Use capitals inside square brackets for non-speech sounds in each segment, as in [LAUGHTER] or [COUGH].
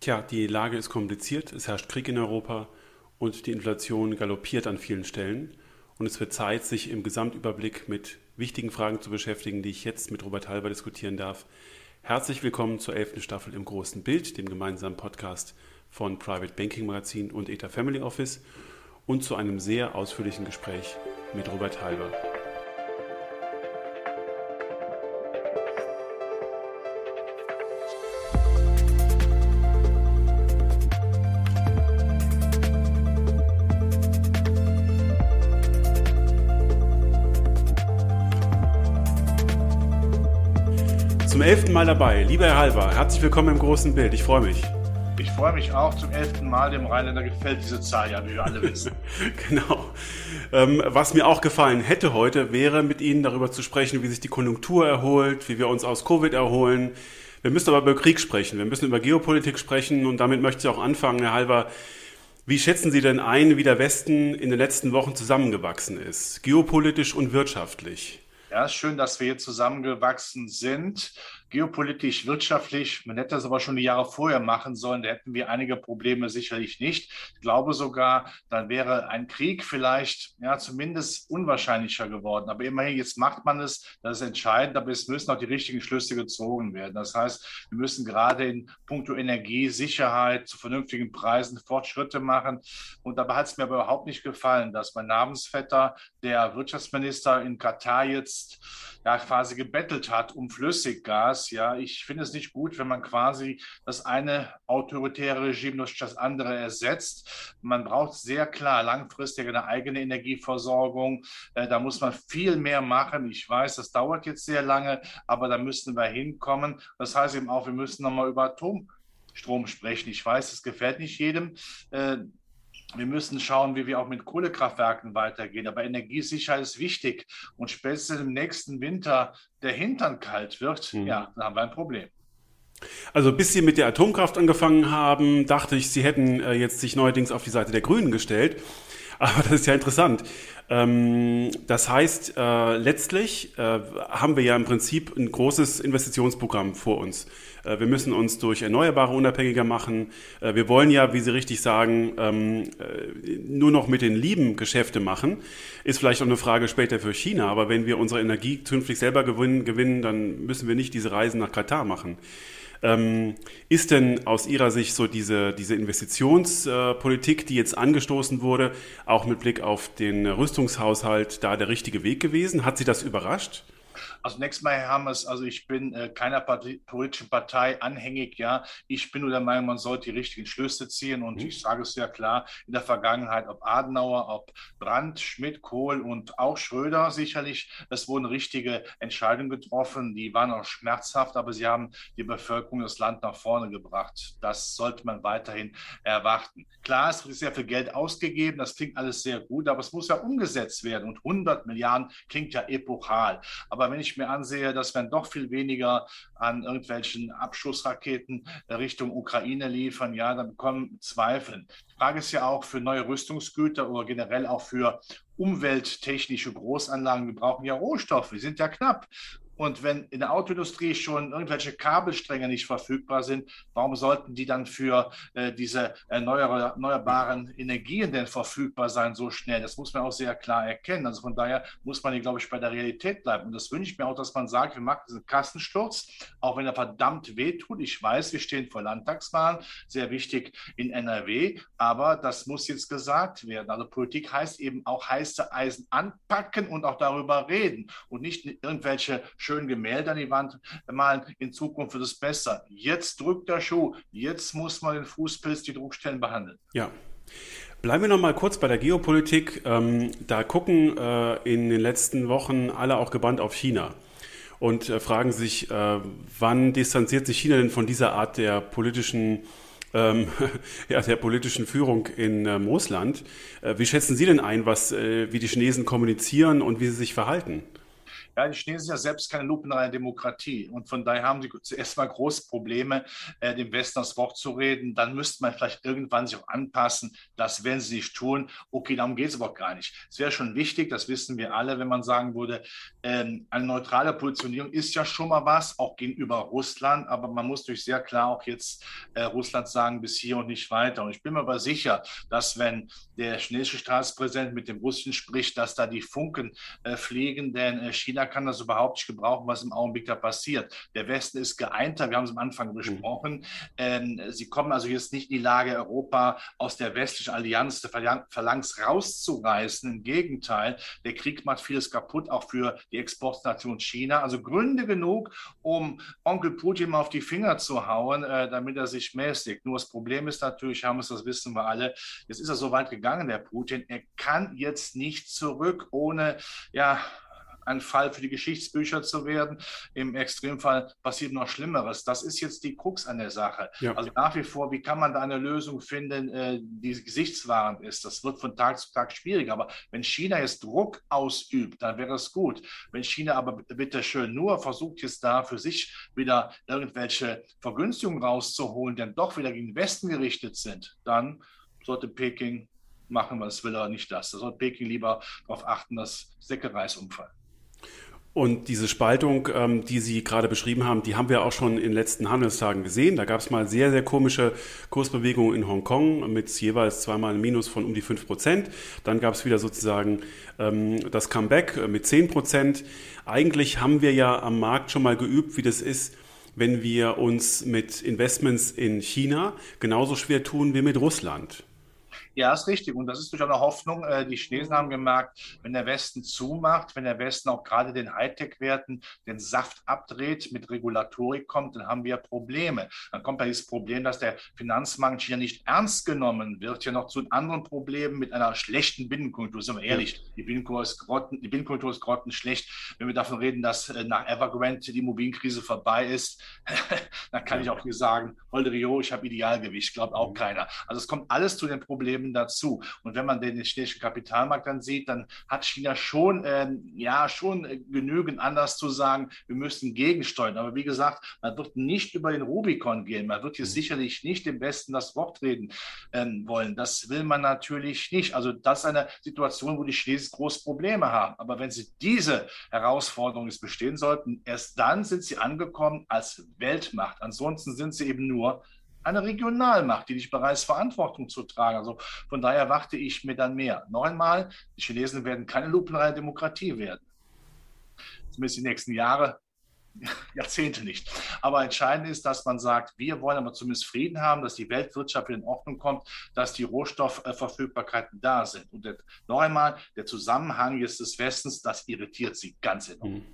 Tja, die Lage ist kompliziert, es herrscht Krieg in Europa und die Inflation galoppiert an vielen Stellen. Und es wird Zeit, sich im Gesamtüberblick mit wichtigen Fragen zu beschäftigen, die ich jetzt mit Robert Halber diskutieren darf. Herzlich willkommen zur elften Staffel im großen Bild, dem gemeinsamen Podcast von Private Banking Magazin und ETA Family Office und zu einem sehr ausführlichen Gespräch mit Robert Halber. Zum elften Mal dabei. Lieber Herr Halber, herzlich willkommen im großen Bild. Ich freue mich. Ich freue mich auch zum elften Mal. Dem Rheinländer gefällt diese Zahl ja, wie wir alle wissen. [LAUGHS] genau. Ähm, was mir auch gefallen hätte heute, wäre mit Ihnen darüber zu sprechen, wie sich die Konjunktur erholt, wie wir uns aus Covid erholen. Wir müssen aber über Krieg sprechen. Wir müssen über Geopolitik sprechen und damit möchte ich auch anfangen, Herr Halber. Wie schätzen Sie denn ein, wie der Westen in den letzten Wochen zusammengewachsen ist, geopolitisch und wirtschaftlich? Ja, schön, dass wir hier zusammengewachsen sind geopolitisch, wirtschaftlich. Man hätte das aber schon die Jahre vorher machen sollen. Da hätten wir einige Probleme sicherlich nicht. Ich glaube sogar, dann wäre ein Krieg vielleicht ja zumindest unwahrscheinlicher geworden. Aber immerhin, jetzt macht man es. Das ist entscheidend. Aber es müssen auch die richtigen Schlüsse gezogen werden. Das heißt, wir müssen gerade in puncto Energie, Sicherheit zu vernünftigen Preisen Fortschritte machen. Und dabei hat es mir aber überhaupt nicht gefallen, dass mein Namensvetter, der Wirtschaftsminister in Katar jetzt ja quasi gebettelt hat um Flüssiggas. Ja, ich finde es nicht gut, wenn man quasi das eine autoritäre Regime durch das andere ersetzt. Man braucht sehr klar langfristig eine eigene Energieversorgung. Äh, da muss man viel mehr machen. Ich weiß, das dauert jetzt sehr lange, aber da müssen wir hinkommen. Das heißt eben auch, wir müssen nochmal über Atomstrom sprechen. Ich weiß, es gefällt nicht jedem. Wir müssen schauen, wie wir auch mit Kohlekraftwerken weitergehen. Aber Energiesicherheit ist wichtig. Und spätestens im nächsten Winter der Hintern kalt wird, mhm. ja, dann haben wir ein Problem. Also bis Sie mit der Atomkraft angefangen haben, dachte ich, Sie hätten äh, jetzt sich neuerdings auf die Seite der Grünen gestellt. Aber das ist ja interessant. Ähm, das heißt, äh, letztlich äh, haben wir ja im Prinzip ein großes Investitionsprogramm vor uns. Äh, wir müssen uns durch Erneuerbare unabhängiger machen. Äh, wir wollen ja, wie Sie richtig sagen, ähm, äh, nur noch mit den Lieben Geschäfte machen. Ist vielleicht auch eine Frage später für China. Aber wenn wir unsere Energie künftig selber gewinnen, gewinnen dann müssen wir nicht diese Reisen nach Katar machen. Ähm, ist denn aus Ihrer Sicht so diese, diese Investitionspolitik, die jetzt angestoßen wurde, auch mit Blick auf den Rüstungshaushalt da der richtige Weg gewesen? Hat Sie das überrascht? Also nächstes Mal, Herr Hammers, also ich bin äh, keiner Parti politischen Partei anhängig, ja. Ich bin nur der Meinung, man sollte die richtigen Schlüsse ziehen und mhm. ich sage es ja klar, in der Vergangenheit, ob Adenauer, ob Brandt, Schmidt, Kohl und auch Schröder sicherlich, es wurden richtige Entscheidungen getroffen, die waren auch schmerzhaft, aber sie haben die Bevölkerung, das Land nach vorne gebracht. Das sollte man weiterhin erwarten. Klar, es wird sehr viel Geld ausgegeben, das klingt alles sehr gut, aber es muss ja umgesetzt werden und 100 Milliarden klingt ja epochal. Aber wenn ich mir ansehe, dass wir doch viel weniger an irgendwelchen Abschussraketen Richtung Ukraine liefern, ja, dann kommen Zweifel. Die Frage ist ja auch für neue Rüstungsgüter oder generell auch für umwelttechnische Großanlagen. Wir brauchen ja Rohstoffe, die sind ja knapp. Und wenn in der Autoindustrie schon irgendwelche Kabelstränge nicht verfügbar sind, warum sollten die dann für äh, diese erneuerbaren Energien denn verfügbar sein so schnell? Das muss man auch sehr klar erkennen. Also von daher muss man hier, glaube ich, bei der Realität bleiben. Und das wünsche ich mir auch, dass man sagt, wir machen diesen Kassensturz, auch wenn er verdammt wehtut. Ich weiß, wir stehen vor Landtagswahlen, sehr wichtig in NRW, aber das muss jetzt gesagt werden. Also Politik heißt eben auch heiße Eisen anpacken und auch darüber reden und nicht irgendwelche schön Gemälde an die Wand malen. In Zukunft wird es besser. Jetzt drückt der Schuh. Jetzt muss man den Fußpilz, die Druckstellen behandeln. Ja. Bleiben wir noch mal kurz bei der Geopolitik. Ähm, da gucken äh, in den letzten Wochen alle auch gebannt auf China und äh, fragen sich, äh, wann distanziert sich China denn von dieser Art der politischen ähm, [LAUGHS] ja, der politischen Führung in ähm, Russland. Äh, wie schätzen Sie denn ein, was, äh, wie die Chinesen kommunizieren und wie sie sich verhalten? Ja, die Chinesen sind ja selbst keine lupenreine Demokratie und von daher haben sie zuerst mal große Probleme, äh, dem Westen das Wort zu reden. Dann müsste man vielleicht irgendwann sich auch anpassen. Das werden sie nicht tun. Okay, darum geht es aber auch gar nicht. Es wäre schon wichtig, das wissen wir alle, wenn man sagen würde, ähm, eine neutrale Positionierung ist ja schon mal was, auch gegenüber Russland, aber man muss durch sehr klar auch jetzt äh, Russland sagen, bis hier und nicht weiter. Und ich bin mir aber sicher, dass wenn der chinesische Staatspräsident mit dem Russen spricht, dass da die Funken äh, fliegen, denn äh, China kann das überhaupt nicht gebrauchen, was im Augenblick da passiert. Der Westen ist geeinter, wir haben es am Anfang mhm. besprochen. Ähm, sie kommen also jetzt nicht in die Lage, Europa aus der westlichen Allianz der Phalanx rauszureißen. Im Gegenteil, der Krieg macht vieles kaputt, auch für die Exportnation China. Also Gründe genug, um Onkel Putin mal auf die Finger zu hauen, äh, damit er sich mäßigt. Nur das Problem ist natürlich, haben es, das wissen wir alle, jetzt ist er so weit gegangen, der Putin, er kann jetzt nicht zurück, ohne ja ein Fall für die Geschichtsbücher zu werden. Im Extremfall passiert noch Schlimmeres. Das ist jetzt die Krux an der Sache. Ja. Also nach wie vor, wie kann man da eine Lösung finden, äh, die gesichtswahrend ist? Das wird von Tag zu Tag schwieriger. Aber wenn China jetzt Druck ausübt, dann wäre es gut. Wenn China aber bitte schön nur versucht, jetzt da für sich wieder irgendwelche Vergünstigungen rauszuholen, die dann doch wieder gegen den Westen gerichtet sind, dann sollte Peking machen, was will er nicht das. Da soll Peking lieber darauf achten, dass Säckereis umfallen. Und diese Spaltung, ähm, die Sie gerade beschrieben haben, die haben wir auch schon in den letzten Handelstagen gesehen. Da gab es mal sehr, sehr komische Kursbewegungen in Hongkong mit jeweils zweimal ein Minus von um die 5 Prozent. Dann gab es wieder sozusagen ähm, das Comeback mit 10 Prozent. Eigentlich haben wir ja am Markt schon mal geübt, wie das ist, wenn wir uns mit Investments in China genauso schwer tun wie mit Russland. Ja, ist richtig. Und das ist durch eine Hoffnung. Äh, die Chinesen haben gemerkt, wenn der Westen zumacht, wenn der Westen auch gerade den Hightech-Werten den Saft abdreht, mit Regulatorik kommt, dann haben wir Probleme. Dann kommt ja dieses Problem, dass der Finanzmarkt hier nicht ernst genommen wird, ja noch zu anderen Problemen mit einer schlechten Binnenkultur. Sind wir ehrlich, die Binnenkultur ist, grotten, die Binnenkultur ist grottenschlecht. Wenn wir davon reden, dass äh, nach Evergrande die Immobilienkrise vorbei ist, [LAUGHS] dann kann ich auch hier sagen, Holde Rio, ich habe Idealgewicht, glaubt auch mhm. keiner. Also es kommt alles zu den Problemen dazu. Und wenn man den chinesischen Kapitalmarkt dann sieht, dann hat China schon, ähm, ja, schon genügend anders zu sagen, wir müssen gegensteuern. Aber wie gesagt, man wird nicht über den Rubikon gehen. Man wird hier mhm. sicherlich nicht dem Westen das Wort reden ähm, wollen. Das will man natürlich nicht. Also das ist eine Situation, wo die Chinesen große Probleme haben. Aber wenn sie diese Herausforderung bestehen sollten, erst dann sind sie angekommen als Weltmacht. Ansonsten sind sie eben nur eine Regionalmacht, die nicht bereit ist, Verantwortung zu tragen. Also von daher warte ich mir dann mehr. Noch einmal, die Chinesen werden keine lupenreine Demokratie werden. Zumindest die nächsten Jahre, [LAUGHS] Jahrzehnte nicht. Aber entscheidend ist, dass man sagt, wir wollen aber zumindest Frieden haben, dass die Weltwirtschaft in Ordnung kommt, dass die Rohstoffverfügbarkeiten da sind. Und noch einmal, der Zusammenhang jetzt des Westens, das irritiert sie ganz enorm. Mhm.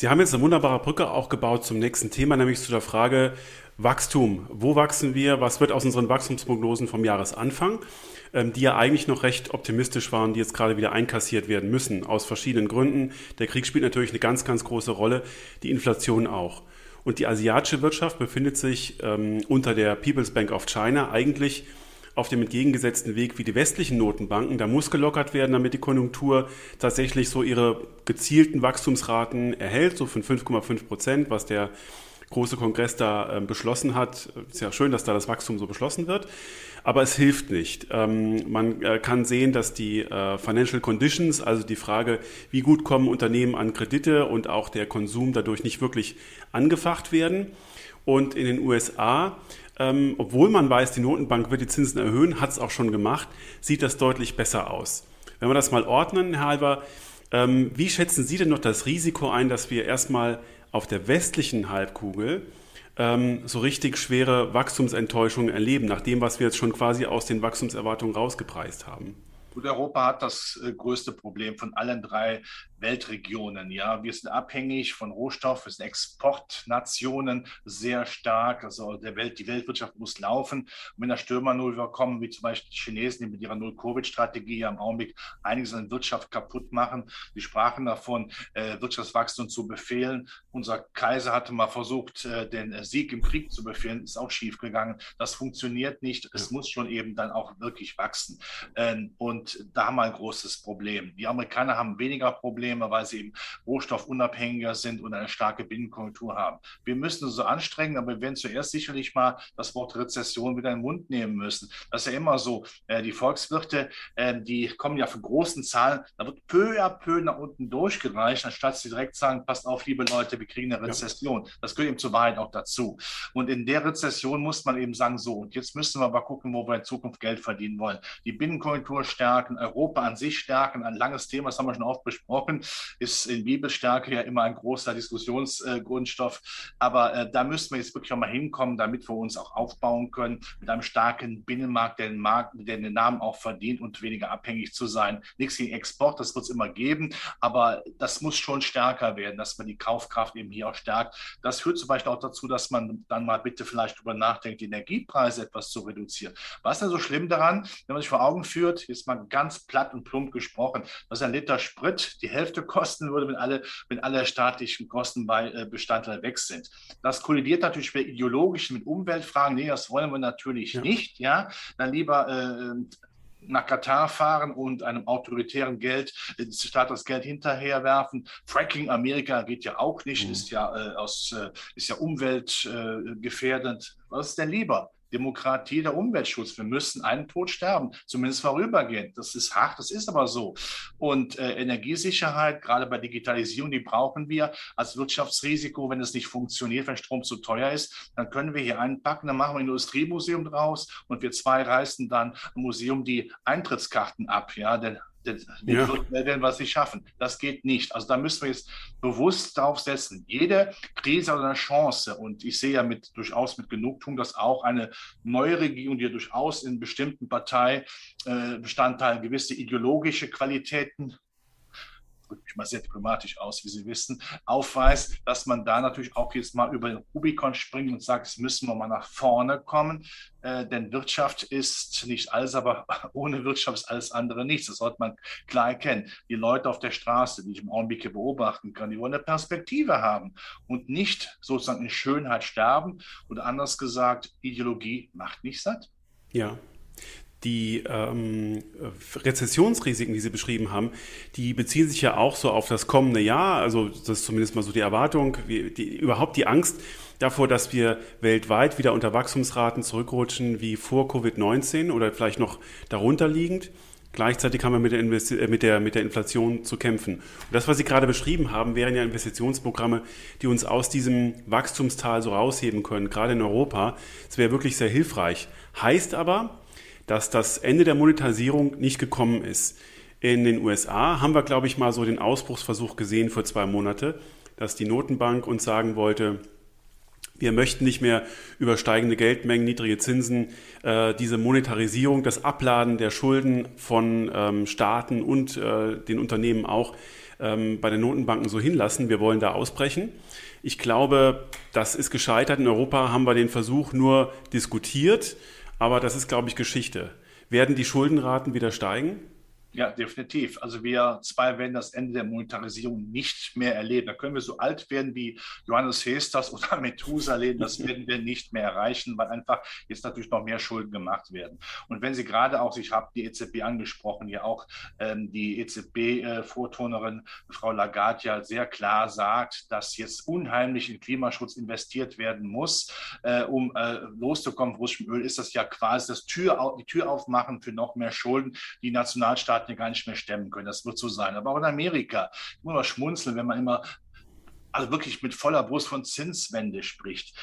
Sie haben jetzt eine wunderbare Brücke auch gebaut zum nächsten Thema, nämlich zu der Frage, Wachstum. Wo wachsen wir? Was wird aus unseren Wachstumsprognosen vom Jahresanfang, ähm, die ja eigentlich noch recht optimistisch waren, die jetzt gerade wieder einkassiert werden müssen, aus verschiedenen Gründen. Der Krieg spielt natürlich eine ganz, ganz große Rolle, die Inflation auch. Und die asiatische Wirtschaft befindet sich ähm, unter der People's Bank of China eigentlich auf dem entgegengesetzten Weg wie die westlichen Notenbanken. Da muss gelockert werden, damit die Konjunktur tatsächlich so ihre gezielten Wachstumsraten erhält, so von 5,5 Prozent, was der große Kongress da äh, beschlossen hat. Ist ja schön, dass da das Wachstum so beschlossen wird, aber es hilft nicht. Ähm, man äh, kann sehen, dass die äh, Financial Conditions, also die Frage, wie gut kommen Unternehmen an Kredite und auch der Konsum dadurch nicht wirklich angefacht werden. Und in den USA ähm, obwohl man weiß, die Notenbank wird die Zinsen erhöhen, hat es auch schon gemacht, sieht das deutlich besser aus. Wenn wir das mal ordnen, Herr Halber, ähm, wie schätzen Sie denn noch das Risiko ein, dass wir erstmal auf der westlichen Halbkugel ähm, so richtig schwere Wachstumsenttäuschungen erleben, nach dem, was wir jetzt schon quasi aus den Wachstumserwartungen rausgepreist haben? Gut, Europa hat das äh, größte Problem von allen drei Weltregionen. Ja, wir sind abhängig von Rohstoff, wir sind Exportnationen sehr stark. Also der Welt, die Weltwirtschaft muss laufen. Und wenn da Stürmer null kommen, wie zum Beispiel die Chinesen, die mit ihrer Null-Covid-Strategie im Augenblick einiges an Wirtschaft kaputt machen, die sprachen davon, äh, Wirtschaftswachstum zu befehlen. Unser Kaiser hatte mal versucht, äh, den Sieg im Krieg zu befehlen, ist auch schief gegangen. Das funktioniert nicht. Es muss schon eben dann auch wirklich wachsen. Ähm, und da haben wir ein großes Problem. Die Amerikaner haben weniger Probleme Probleme, weil sie eben rohstoffunabhängiger sind und eine starke Binnenkonjunktur haben. Wir müssen uns so anstrengen, aber wir werden zuerst sicherlich mal das Wort Rezession wieder in den Mund nehmen müssen. Das ist ja immer so. Äh, die Volkswirte, äh, die kommen ja von großen Zahlen, da wird peu à peu nach unten durchgereicht, anstatt sie direkt sagen, passt auf, liebe Leute, wir kriegen eine Rezession. Ja. Das gehört eben zur Wahrheit auch dazu. Und in der Rezession muss man eben sagen, so, und jetzt müssen wir aber gucken, wo wir in Zukunft Geld verdienen wollen. Die Binnenkonjunktur stärken, Europa an sich stärken, ein langes Thema, das haben wir schon oft besprochen, ist in Bibelstärke ja immer ein großer Diskussionsgrundstoff. Aber äh, da müssen wir jetzt wirklich auch mal hinkommen, damit wir uns auch aufbauen können mit einem starken Binnenmarkt, der den Markt, der den Namen auch verdient und weniger abhängig zu sein. Nichts gegen Export, das wird es immer geben, aber das muss schon stärker werden, dass man die Kaufkraft eben hier auch stärkt. Das führt zum Beispiel auch dazu, dass man dann mal bitte vielleicht darüber nachdenkt, die Energiepreise etwas zu reduzieren. Was ist denn so schlimm daran, wenn man sich vor Augen führt, jetzt mal ganz platt und plump gesprochen, dass ein Liter Sprit die Hälfte kosten würde, wenn alle, wenn alle staatlichen Kosten bei äh, Bestandteil weg sind. Das kollidiert natürlich mit ideologischen, mit Umweltfragen. Nee, das wollen wir natürlich ja. nicht. Ja, dann lieber äh, nach Katar fahren und einem autoritären Geld, Staat das Geld hinterherwerfen. Fracking Amerika geht ja auch nicht, mhm. ist ja äh, aus, äh, ist ja umweltgefährdend. Was ist denn lieber? Demokratie, der Umweltschutz. Wir müssen einen Tod sterben, zumindest vorübergehend. Das ist hart, das ist aber so. Und äh, Energiesicherheit, gerade bei Digitalisierung, die brauchen wir als Wirtschaftsrisiko. Wenn es nicht funktioniert, wenn Strom zu teuer ist, dann können wir hier einpacken, dann machen wir ein Industriemuseum draus und wir zwei reißen dann ein Museum die Eintrittskarten ab. Ja, denn ja. werden wir es nicht schaffen. Das geht nicht. Also da müssen wir jetzt bewusst drauf setzen. Jede Krise hat eine Chance. Und ich sehe ja mit, durchaus mit Genugtuung, dass auch eine neue Regierung, die ja durchaus in bestimmten Parteibestandteilen gewisse ideologische Qualitäten drücke mich mal sehr diplomatisch aus, wie Sie wissen, aufweist, dass man da natürlich auch jetzt mal über den Rubikon springt und sagt, jetzt müssen wir mal nach vorne kommen, äh, denn Wirtschaft ist nicht alles, aber [LAUGHS] ohne Wirtschaft ist alles andere nichts. Das sollte man klar erkennen. Die Leute auf der Straße, die ich im Augenblick beobachten kann, die wollen eine Perspektive haben und nicht sozusagen in Schönheit sterben oder anders gesagt, Ideologie macht nicht satt. Ja, die ähm, Rezessionsrisiken, die Sie beschrieben haben, die beziehen sich ja auch so auf das kommende Jahr. Also das ist zumindest mal so die Erwartung, wie, die, überhaupt die Angst davor, dass wir weltweit wieder unter Wachstumsraten zurückrutschen wie vor Covid-19 oder vielleicht noch darunter liegend. Gleichzeitig haben wir mit der, Investi äh, mit, der, mit der Inflation zu kämpfen. Und das, was Sie gerade beschrieben haben, wären ja Investitionsprogramme, die uns aus diesem Wachstumstal so rausheben können, gerade in Europa. Das wäre wirklich sehr hilfreich. Heißt aber, dass das Ende der Monetarisierung nicht gekommen ist. In den USA haben wir, glaube ich, mal so den Ausbruchsversuch gesehen vor zwei Monaten, dass die Notenbank uns sagen wollte, wir möchten nicht mehr über steigende Geldmengen, niedrige Zinsen, äh, diese Monetarisierung, das Abladen der Schulden von ähm, Staaten und äh, den Unternehmen auch ähm, bei den Notenbanken so hinlassen. Wir wollen da ausbrechen. Ich glaube, das ist gescheitert. In Europa haben wir den Versuch nur diskutiert. Aber das ist, glaube ich, Geschichte. Werden die Schuldenraten wieder steigen? Ja, definitiv. Also wir zwei werden das Ende der Monetarisierung nicht mehr erleben. Da können wir so alt werden wie Johannes Hesters oder [LAUGHS] Methusalem. Das [LAUGHS] werden wir nicht mehr erreichen, weil einfach jetzt natürlich noch mehr Schulden gemacht werden. Und wenn Sie gerade auch, ich habe die EZB angesprochen, ja auch ähm, die EZB-Vorturnerin äh, Frau Lagarde ja sehr klar sagt, dass jetzt unheimlich in Klimaschutz investiert werden muss, äh, um äh, loszukommen von russischem Öl, ist das ja quasi das Tür, die Tür aufmachen für noch mehr Schulden, die Nationalstaaten Staaten gar nicht mehr stemmen können. Das wird so sein. Aber auch in Amerika, ich muss mal schmunzeln, wenn man immer also wirklich mit voller Brust von Zinswende spricht.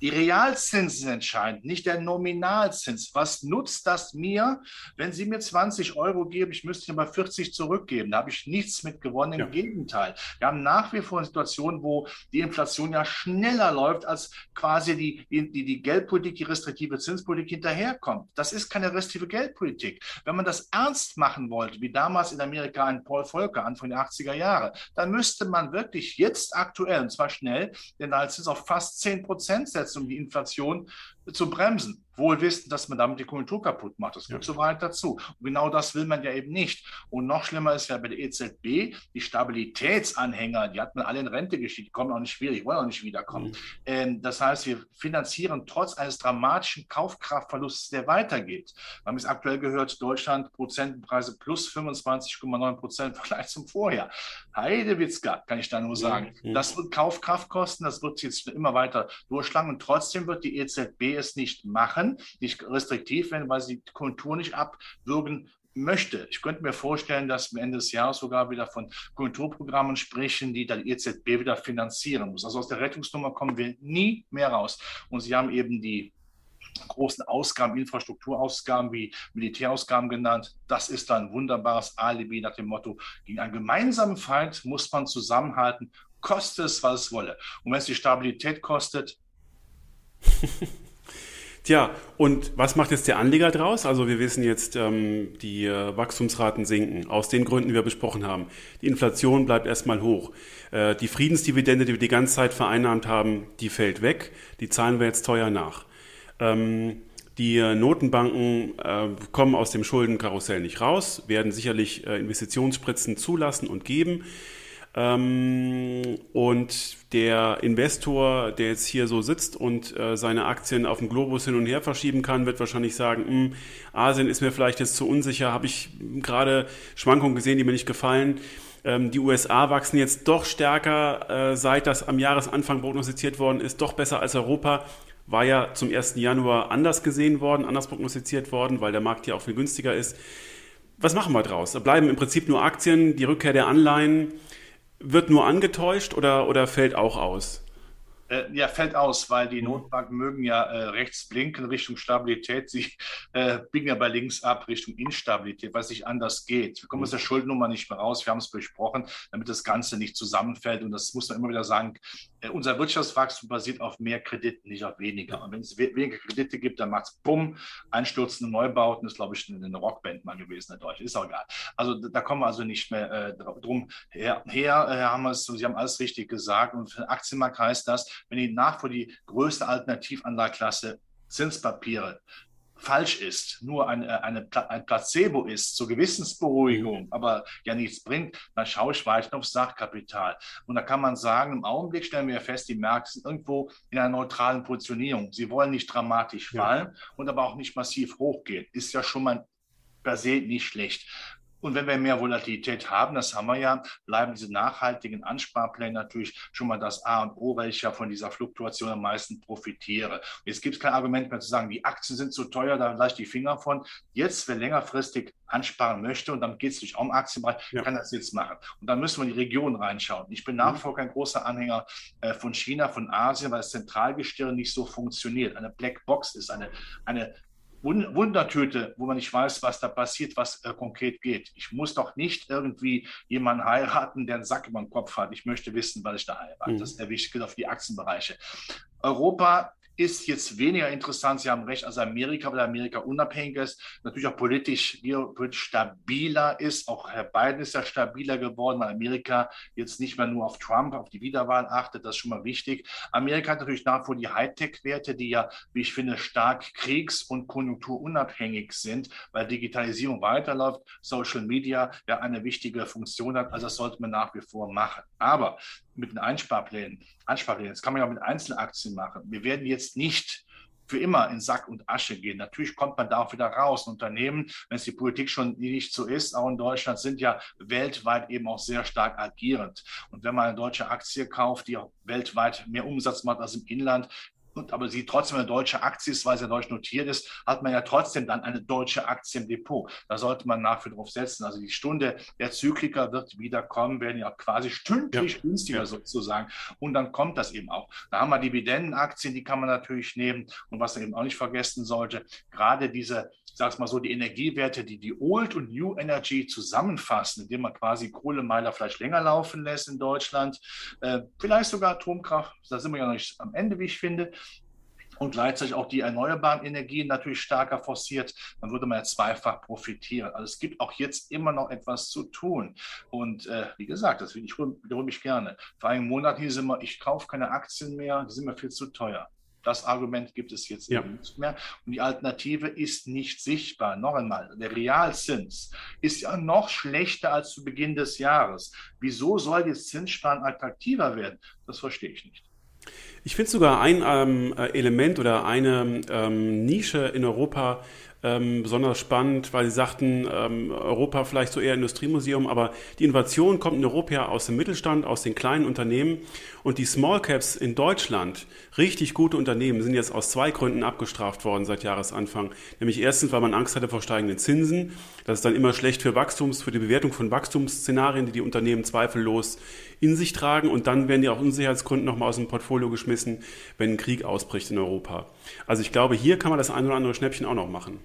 Die Realzinsen sind entscheidend, nicht der Nominalzins. Was nutzt das mir, wenn Sie mir 20 Euro geben, ich müsste aber 40 zurückgeben? Da habe ich nichts mit gewonnen. Im ja. Gegenteil. Wir haben nach wie vor eine Situation, wo die Inflation ja schneller läuft, als quasi die, die, die Geldpolitik, die restriktive Zinspolitik hinterherkommt. Das ist keine restriktive Geldpolitik. Wenn man das ernst machen wollte, wie damals in Amerika ein Paul Volcker Anfang der 80er Jahre, dann müsste man wirklich jetzt aktuell, und zwar schnell, den Leitzins auf fast 10 Prozent setzen um die Inflation zu bremsen. Wohl wissen, dass man damit die Konjunktur kaputt macht. Das gehört ja. so weit dazu. Und genau das will man ja eben nicht. Und noch schlimmer ist ja bei der EZB, die Stabilitätsanhänger, die hat man alle in Rente geschickt, die kommen auch nicht die wollen auch nicht wiederkommen. Mhm. Ähm, das heißt, wir finanzieren trotz eines dramatischen Kaufkraftverlusts, der weitergeht. Wir haben es aktuell gehört, Deutschland Prozentpreise plus 25,9 Prozent Vergleich zum Vorjahr. Heidewitzka, kann ich da nur sagen. Mhm. Das wird Kaufkraft kosten, das wird jetzt immer weiter durchschlagen und trotzdem wird die EZB es nicht machen, nicht restriktiv werden, weil sie die Konjunktur nicht abwürgen möchte. Ich könnte mir vorstellen, dass wir Ende des Jahres sogar wieder von Kulturprogrammen sprechen, die dann EZB wieder finanzieren muss. Also aus der Rettungsnummer kommen wir nie mehr raus. Und Sie haben eben die großen Ausgaben, Infrastrukturausgaben wie Militärausgaben genannt. Das ist dann ein wunderbares Alibi nach dem Motto, gegen einen gemeinsamen Feind muss man zusammenhalten, koste es, was es wolle. Und wenn es die Stabilität kostet, [LAUGHS] Tja, und was macht jetzt der Anleger draus? Also wir wissen jetzt, ähm, die äh, Wachstumsraten sinken, aus den Gründen, die wir besprochen haben. Die Inflation bleibt erstmal hoch. Äh, die Friedensdividende, die wir die ganze Zeit vereinnahmt haben, die fällt weg. Die zahlen wir jetzt teuer nach. Ähm, die äh, Notenbanken äh, kommen aus dem Schuldenkarussell nicht raus, werden sicherlich äh, Investitionsspritzen zulassen und geben. Ähm, und der Investor, der jetzt hier so sitzt und äh, seine Aktien auf dem Globus hin und her verschieben kann, wird wahrscheinlich sagen, hm, Asien ist mir vielleicht jetzt zu unsicher, habe ich gerade Schwankungen gesehen, die mir nicht gefallen. Ähm, die USA wachsen jetzt doch stärker, äh, seit das am Jahresanfang prognostiziert worden ist, doch besser als Europa. War ja zum 1. Januar anders gesehen worden, anders prognostiziert worden, weil der Markt ja auch viel günstiger ist. Was machen wir draus? Da bleiben im Prinzip nur Aktien, die Rückkehr der Anleihen, wird nur angetäuscht oder, oder fällt auch aus? Äh, ja, fällt aus, weil die mhm. Notenbanken mögen ja äh, rechts blinken Richtung Stabilität. Sie äh, biegen ja bei links ab Richtung Instabilität, weil es nicht anders geht. Wir kommen aus der Schuldennummer nicht mehr raus. Wir haben es besprochen, damit das Ganze nicht zusammenfällt. Und das muss man immer wieder sagen. Äh, unser Wirtschaftswachstum basiert auf mehr Krediten, nicht auf weniger. Und wenn es we weniger Kredite gibt, dann macht es bumm, einstürzende Neubauten. Das ist, glaube ich, eine Rockband mal gewesen in Deutschland. Ist auch egal. Also da kommen wir also nicht mehr äh, drum her. her äh, wir es, Sie haben alles richtig gesagt. Und für den Aktienmarkt heißt das, wenn die nach vor die größte Alternativanlageklasse Zinspapiere falsch ist, nur ein, eine, ein Placebo ist zur Gewissensberuhigung, mhm. aber ja nichts bringt, dann schaue ich weiter aufs Sachkapital. Und da kann man sagen, im Augenblick stellen wir ja fest, die Märkte sind irgendwo in einer neutralen Positionierung. Sie wollen nicht dramatisch fallen ja. und aber auch nicht massiv hochgehen. Ist ja schon mal per se nicht schlecht. Und wenn wir mehr Volatilität haben, das haben wir ja, bleiben diese nachhaltigen Ansparpläne natürlich schon mal das A und O, weil ich ja von dieser Fluktuation am meisten profitiere. Jetzt gibt es kein Argument mehr zu sagen, die Aktien sind zu teuer, da lasse ich die Finger von. Jetzt, wer längerfristig ansparen möchte, und dann geht es natürlich auch um Aktienbereich, ja. kann das jetzt machen. Und dann müssen wir in die Region reinschauen. Ich bin nach wie vor kein großer Anhänger äh, von China, von Asien, weil das Zentralgestirn nicht so funktioniert. Eine Blackbox ist eine, eine Wundertüte, wo man nicht weiß, was da passiert, was äh, konkret geht. Ich muss doch nicht irgendwie jemanden heiraten, der einen Sack über den Kopf hat. Ich möchte wissen, was ich da heirate. Mhm. Das ist der wichtige auf die Aktienbereiche. Europa ist jetzt weniger interessant. Sie haben recht, als Amerika, weil Amerika unabhängig ist, natürlich auch politisch, geopolitisch stabiler ist. Auch Herr Biden ist ja stabiler geworden, weil Amerika jetzt nicht mehr nur auf Trump, auf die Wiederwahl achtet. Das ist schon mal wichtig. Amerika hat natürlich nach wie vor die Hightech-Werte, die ja, wie ich finde, stark kriegs- und konjunkturunabhängig sind, weil Digitalisierung weiterläuft, Social Media ja eine wichtige Funktion hat. Also das sollte man nach wie vor machen. Aber mit den Einsparplänen, Einsparplänen, das kann man ja auch mit Einzelaktien machen. Wir werden jetzt nicht für immer in Sack und Asche gehen. Natürlich kommt man da auch wieder raus. Unternehmen, wenn es die Politik schon nicht so ist, auch in Deutschland, sind ja weltweit eben auch sehr stark agierend. Und wenn man eine deutsche Aktie kauft, die auch weltweit mehr Umsatz macht als im Inland, und aber sie trotzdem eine deutsche Aktie ist, weil sie deutsch notiert ist, hat man ja trotzdem dann eine deutsche Aktie im Depot. Da sollte man nach wie drauf setzen. Also die Stunde der Zykliker wird wieder kommen, werden ja quasi stündlich ja. günstiger ja. sozusagen. Und dann kommt das eben auch. Da haben wir Dividendenaktien, die kann man natürlich nehmen. Und was man eben auch nicht vergessen sollte, gerade diese sag's mal so, die Energiewerte, die die Old und New Energy zusammenfassen, indem man quasi Kohlemeiler vielleicht länger laufen lässt in Deutschland, äh, vielleicht sogar Atomkraft, da sind wir ja noch nicht am Ende, wie ich finde, und gleichzeitig auch die erneuerbaren Energien natürlich stärker forciert, dann würde man ja zweifach profitieren. Also es gibt auch jetzt immer noch etwas zu tun. Und äh, wie gesagt, das wiederhole ich gerne. Vor einem Monat hieß es immer, ich kaufe keine Aktien mehr, die sind mir viel zu teuer. Das Argument gibt es jetzt ja. nicht mehr. Und die Alternative ist nicht sichtbar. Noch einmal, der Realzins ist ja noch schlechter als zu Beginn des Jahres. Wieso soll jetzt Zinssparen attraktiver werden? Das verstehe ich nicht. Ich finde sogar ein ähm, Element oder eine ähm, Nische in Europa ähm, besonders spannend, weil sie sagten, ähm, Europa vielleicht so eher Industriemuseum, aber die Innovation kommt in Europa ja aus dem Mittelstand, aus den kleinen Unternehmen und die Small Caps in Deutschland, richtig gute Unternehmen, sind jetzt aus zwei Gründen abgestraft worden seit Jahresanfang. Nämlich erstens, weil man Angst hatte vor steigenden Zinsen. Das ist dann immer schlecht für Wachstums, für die Bewertung von Wachstumsszenarien, die die Unternehmen zweifellos in sich tragen und dann werden die auch Unsicherheitsgründen nochmal aus dem Portfolio geschmissen, wenn ein Krieg ausbricht in Europa. Also ich glaube, hier kann man das ein oder andere Schnäppchen auch noch machen.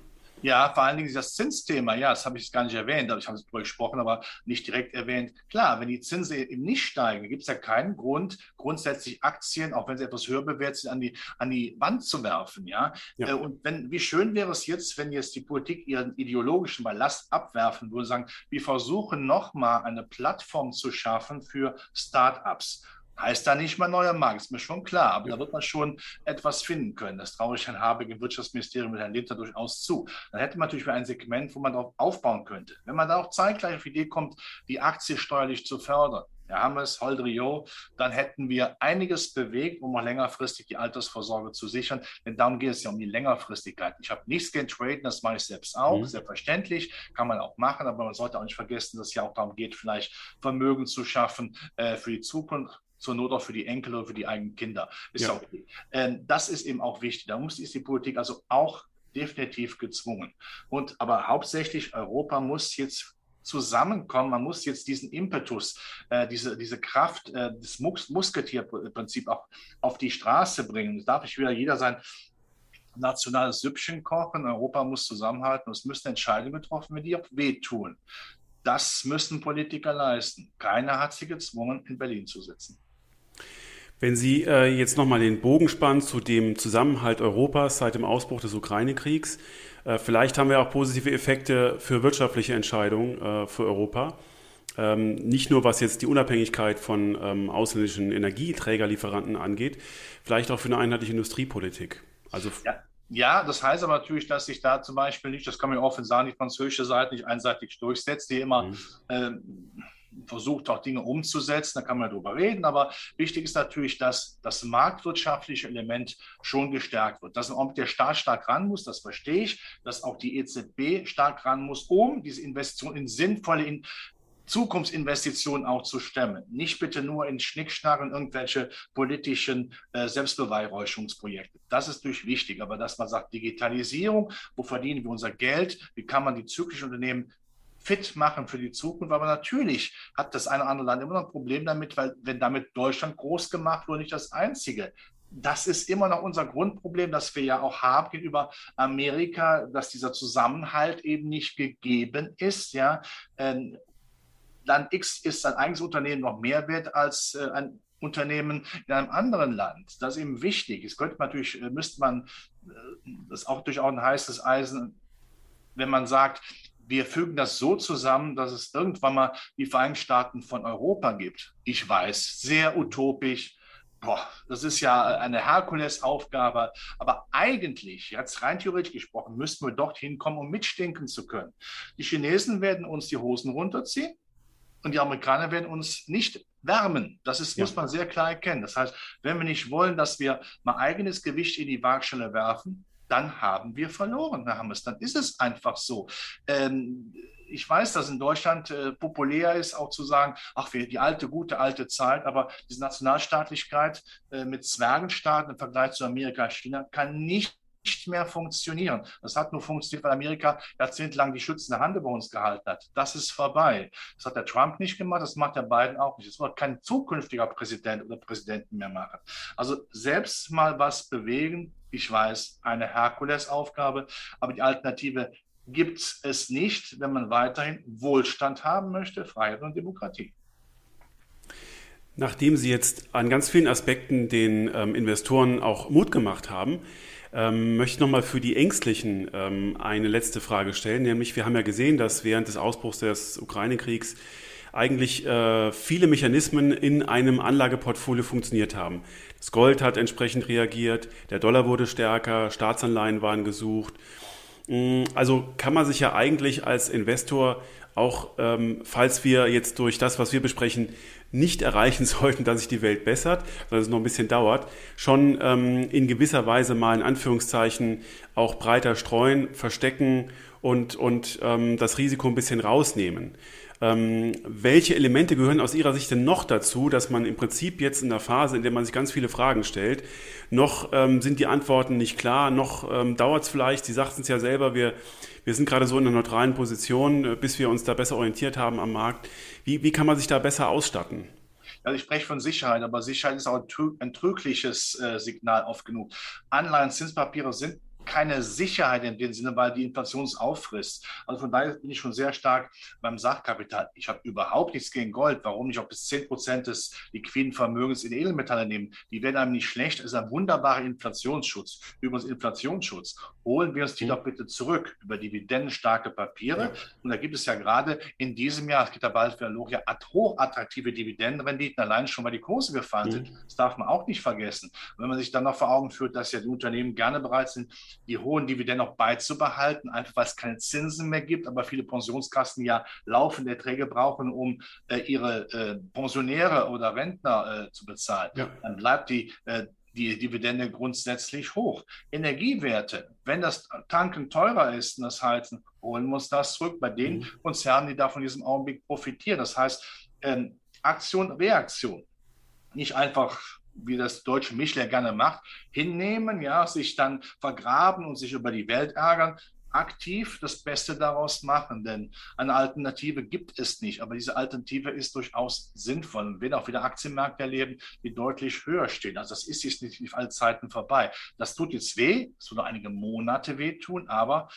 Ja, vor allen Dingen das Zinsthema, ja, das habe ich gar nicht erwähnt, ich habe es darüber gesprochen, aber nicht direkt erwähnt. Klar, wenn die Zinsen eben nicht steigen, gibt es ja keinen Grund, grundsätzlich Aktien, auch wenn sie etwas höher bewertet sind, an die, an die Wand zu werfen, ja. ja. Äh, und wenn, wie schön wäre es jetzt, wenn jetzt die Politik ihren ideologischen Ballast abwerfen würde, sagen, wir versuchen nochmal eine Plattform zu schaffen für Start-ups. Heißt da nicht mal neuer Markt, ist mir schon klar, aber ja. da wird man schon etwas finden können. Das traue ich Herrn Habeck im Wirtschaftsministerium mit Herrn Linter durchaus zu. Dann hätte man natürlich ein Segment, wo man darauf aufbauen könnte. Wenn man da auch zeitgleich auf die Idee kommt, die Aktie steuerlich zu fördern, Herr Hammes, Holdrio, dann hätten wir einiges bewegt, um auch längerfristig die Altersvorsorge zu sichern. Denn darum geht es ja um die Längerfristigkeit. Ich habe nichts gegen Traden, das mache ich selbst auch. Mhm. Selbstverständlich kann man auch machen, aber man sollte auch nicht vergessen, dass es ja auch darum geht, vielleicht Vermögen zu schaffen äh, für die Zukunft zur Not auch für die Enkel oder für die eigenen Kinder. Ist ja. okay. Ähm, das ist eben auch wichtig. Da muss ist die Politik also auch definitiv gezwungen. Und aber hauptsächlich Europa muss jetzt zusammenkommen. Man muss jetzt diesen Impetus, äh, diese, diese Kraft, äh, das Mus Musketierprinzip auch auf die Straße bringen. Es darf nicht wieder jeder sein nationales Süppchen kochen. Europa muss zusammenhalten. Es müssen Entscheidungen getroffen werden, die auch wehtun. Das müssen Politiker leisten. Keiner hat sie gezwungen, in Berlin zu sitzen. Wenn Sie äh, jetzt nochmal den Bogen spannen zu dem Zusammenhalt Europas seit dem Ausbruch des Ukraine-Kriegs, äh, vielleicht haben wir auch positive Effekte für wirtschaftliche Entscheidungen äh, für Europa. Ähm, nicht nur was jetzt die Unabhängigkeit von ähm, ausländischen Energieträgerlieferanten angeht, vielleicht auch für eine einheitliche Industriepolitik. Also ja. Ja, das heißt aber natürlich, dass sich da zum Beispiel nicht, das kann man ja offen sagen, die französische Seite nicht einseitig durchsetzt, die immer mhm. äh, versucht auch Dinge umzusetzen, da kann man darüber reden, aber wichtig ist natürlich, dass das marktwirtschaftliche Element schon gestärkt wird. Dass der Staat stark ran muss, das verstehe ich, dass auch die EZB stark ran muss, um diese Investitionen in sinnvolle in Zukunftsinvestitionen auch zu stemmen. Nicht bitte nur in Schnickschnack und irgendwelche politischen äh, Selbstbeweihräuchungsprojekte. Das ist durch wichtig, aber dass man sagt, Digitalisierung, wo verdienen wir unser Geld, wie kann man die zyklischen Unternehmen fit machen für die Zukunft. Aber natürlich hat das eine oder andere Land immer noch ein Problem damit, weil wenn damit Deutschland groß gemacht wurde, nicht das einzige. Das ist immer noch unser Grundproblem, das wir ja auch haben gegenüber Amerika, dass dieser Zusammenhalt eben nicht gegeben ist. Ja, ähm, Land X ist sein eigenes Unternehmen noch mehr wert als äh, ein Unternehmen in einem anderen Land. Das ist eben wichtig. Es könnte natürlich, äh, müsste man, äh, das ist auch durchaus ein heißes Eisen, wenn man sagt, wir fügen das so zusammen, dass es irgendwann mal die Vereinigten Staaten von Europa gibt. Ich weiß, sehr utopisch. Boah, das ist ja eine Herkulesaufgabe. Aber eigentlich, jetzt rein theoretisch gesprochen, müssten wir dorthin kommen, um mitstinken zu können. Die Chinesen werden uns die Hosen runterziehen und die Amerikaner werden uns nicht wärmen. Das ist, ja. muss man sehr klar erkennen. Das heißt, wenn wir nicht wollen, dass wir mal eigenes Gewicht in die Waagschale werfen, dann haben wir verloren, Herr Hammes. Dann ist es einfach so. Ähm, ich weiß, dass in Deutschland äh, populär ist, auch zu sagen, ach, wir, die alte, gute, alte Zeit, aber diese Nationalstaatlichkeit äh, mit Zwergenstaaten im Vergleich zu Amerika, China kann nicht mehr funktionieren. Das hat nur funktioniert, weil Amerika jahrzehntelang die schützende Hand über uns gehalten hat. Das ist vorbei. Das hat der Trump nicht gemacht, das macht der Biden auch nicht. Das wird kein zukünftiger Präsident oder Präsidenten mehr machen. Also selbst mal was bewegen, ich weiß, eine Herkulesaufgabe, aber die Alternative gibt es nicht, wenn man weiterhin Wohlstand haben möchte, Freiheit und Demokratie. Nachdem Sie jetzt an ganz vielen Aspekten den ähm, Investoren auch Mut gemacht haben, ähm, möchte ich nochmal für die Ängstlichen ähm, eine letzte Frage stellen. Nämlich, wir haben ja gesehen, dass während des Ausbruchs des Ukraine-Kriegs eigentlich äh, viele Mechanismen in einem Anlageportfolio funktioniert haben. Das Gold hat entsprechend reagiert, der Dollar wurde stärker, Staatsanleihen waren gesucht. Mm, also kann man sich ja eigentlich als Investor auch, ähm, falls wir jetzt durch das, was wir besprechen, nicht erreichen [LAUGHS] sollten, dass sich die Welt bessert, weil es noch ein bisschen dauert, schon ähm, in gewisser Weise mal in Anführungszeichen auch breiter streuen, verstecken und, und ähm, das Risiko ein bisschen rausnehmen. Ähm, welche Elemente gehören aus Ihrer Sicht denn noch dazu, dass man im Prinzip jetzt in der Phase, in der man sich ganz viele Fragen stellt, noch ähm, sind die Antworten nicht klar, noch ähm, dauert es vielleicht, Sie sagten es ja selber, wir, wir sind gerade so in einer neutralen Position, äh, bis wir uns da besser orientiert haben am Markt. Wie, wie kann man sich da besser ausstatten? Also ich spreche von Sicherheit, aber Sicherheit ist auch ein trügliches äh, Signal oft genug. Anleihen, Zinspapiere sind keine Sicherheit in dem Sinne, weil die Inflation es auffrisst. Also von daher bin ich schon sehr stark beim Sachkapital. Ich habe überhaupt nichts gegen Gold. Warum nicht auch bis 10 Prozent des liquiden Vermögens in Edelmetalle nehmen? Die werden einem nicht schlecht. Das ist ein wunderbarer Inflationsschutz. Übrigens Inflationsschutz. Holen wir uns die mhm. doch bitte zurück über dividendenstarke Papiere. Ja. Und da gibt es ja gerade in diesem Jahr, es geht ja bald für Logia, hochattraktive Dividendenrenditen, allein schon, weil die Kurse gefallen mhm. sind. Das darf man auch nicht vergessen. Und wenn man sich dann noch vor Augen führt, dass ja die Unternehmen gerne bereit sind, die hohen Dividenden auch beizubehalten, einfach weil es keine Zinsen mehr gibt, aber viele Pensionskassen ja laufende Erträge brauchen, um äh, ihre äh, Pensionäre oder Rentner äh, zu bezahlen. Ja. Dann bleibt die äh, die Dividende grundsätzlich hoch. Energiewerte, wenn das Tanken teurer ist und das Heizen, holen wir uns das zurück bei den mhm. Konzernen, die da von diesem Augenblick profitieren. Das heißt, ähm, Aktion, Reaktion. Nicht einfach wie das deutsche Mischler gerne macht, hinnehmen, ja, sich dann vergraben und sich über die Welt ärgern, aktiv das Beste daraus machen, denn eine Alternative gibt es nicht. Aber diese Alternative ist durchaus sinnvoll und wird auch wieder Aktienmärkte erleben, die deutlich höher stehen. Also das ist jetzt nicht auf alle Zeiten vorbei. Das tut jetzt weh, es wird noch einige Monate wehtun, aber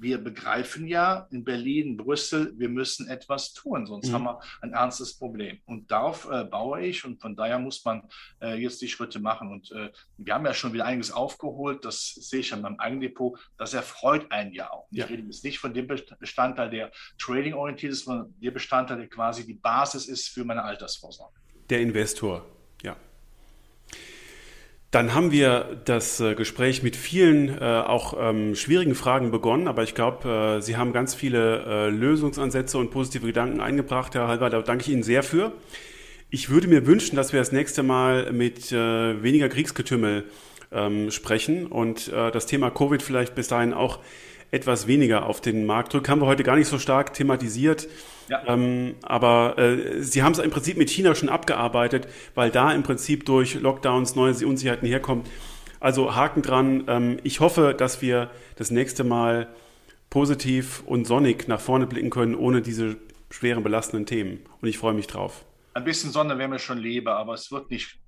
wir begreifen ja in Berlin, Brüssel, wir müssen etwas tun, sonst mhm. haben wir ein ernstes Problem. Und darauf äh, baue ich und von daher muss man äh, jetzt die Schritte machen. Und äh, wir haben ja schon wieder einiges aufgeholt, das sehe ich an meinem eigenen Depot, das erfreut einen ja auch. Ja. Ich rede jetzt nicht von dem Bestandteil, der trading orientiert ist, sondern der Bestandteil, der quasi die Basis ist für meine Altersvorsorge. Der Investor. Dann haben wir das äh, Gespräch mit vielen äh, auch ähm, schwierigen Fragen begonnen, aber ich glaube, äh, Sie haben ganz viele äh, Lösungsansätze und positive Gedanken eingebracht, Herr Halber. Da danke ich Ihnen sehr für. Ich würde mir wünschen, dass wir das nächste Mal mit äh, weniger Kriegsgetümmel ähm, sprechen und äh, das Thema Covid vielleicht bis dahin auch etwas weniger auf den Markt drückt. Haben wir heute gar nicht so stark thematisiert. Ja. Ähm, aber äh, sie haben es im Prinzip mit China schon abgearbeitet, weil da im Prinzip durch Lockdowns neue Unsicherheiten herkommen. Also Haken dran. Ähm, ich hoffe, dass wir das nächste Mal positiv und sonnig nach vorne blicken können, ohne diese schweren, belastenden Themen. Und ich freue mich drauf. Ein bisschen Sonne wäre mir schon lieber, aber es wird nicht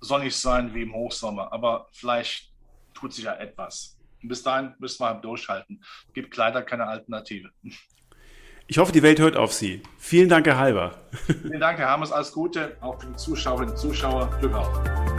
sonnig sein wie im Hochsommer. Aber vielleicht tut sich ja etwas. Und bis dahin müssen wir halt durchhalten. Es gibt leider keine Alternative. Ich hoffe, die Welt hört auf Sie. Vielen Dank, Herr Halber. Vielen Dank, Herr Hammes. Alles Gute, auch für die Zuschauerinnen und Zuschauer. Glück auf.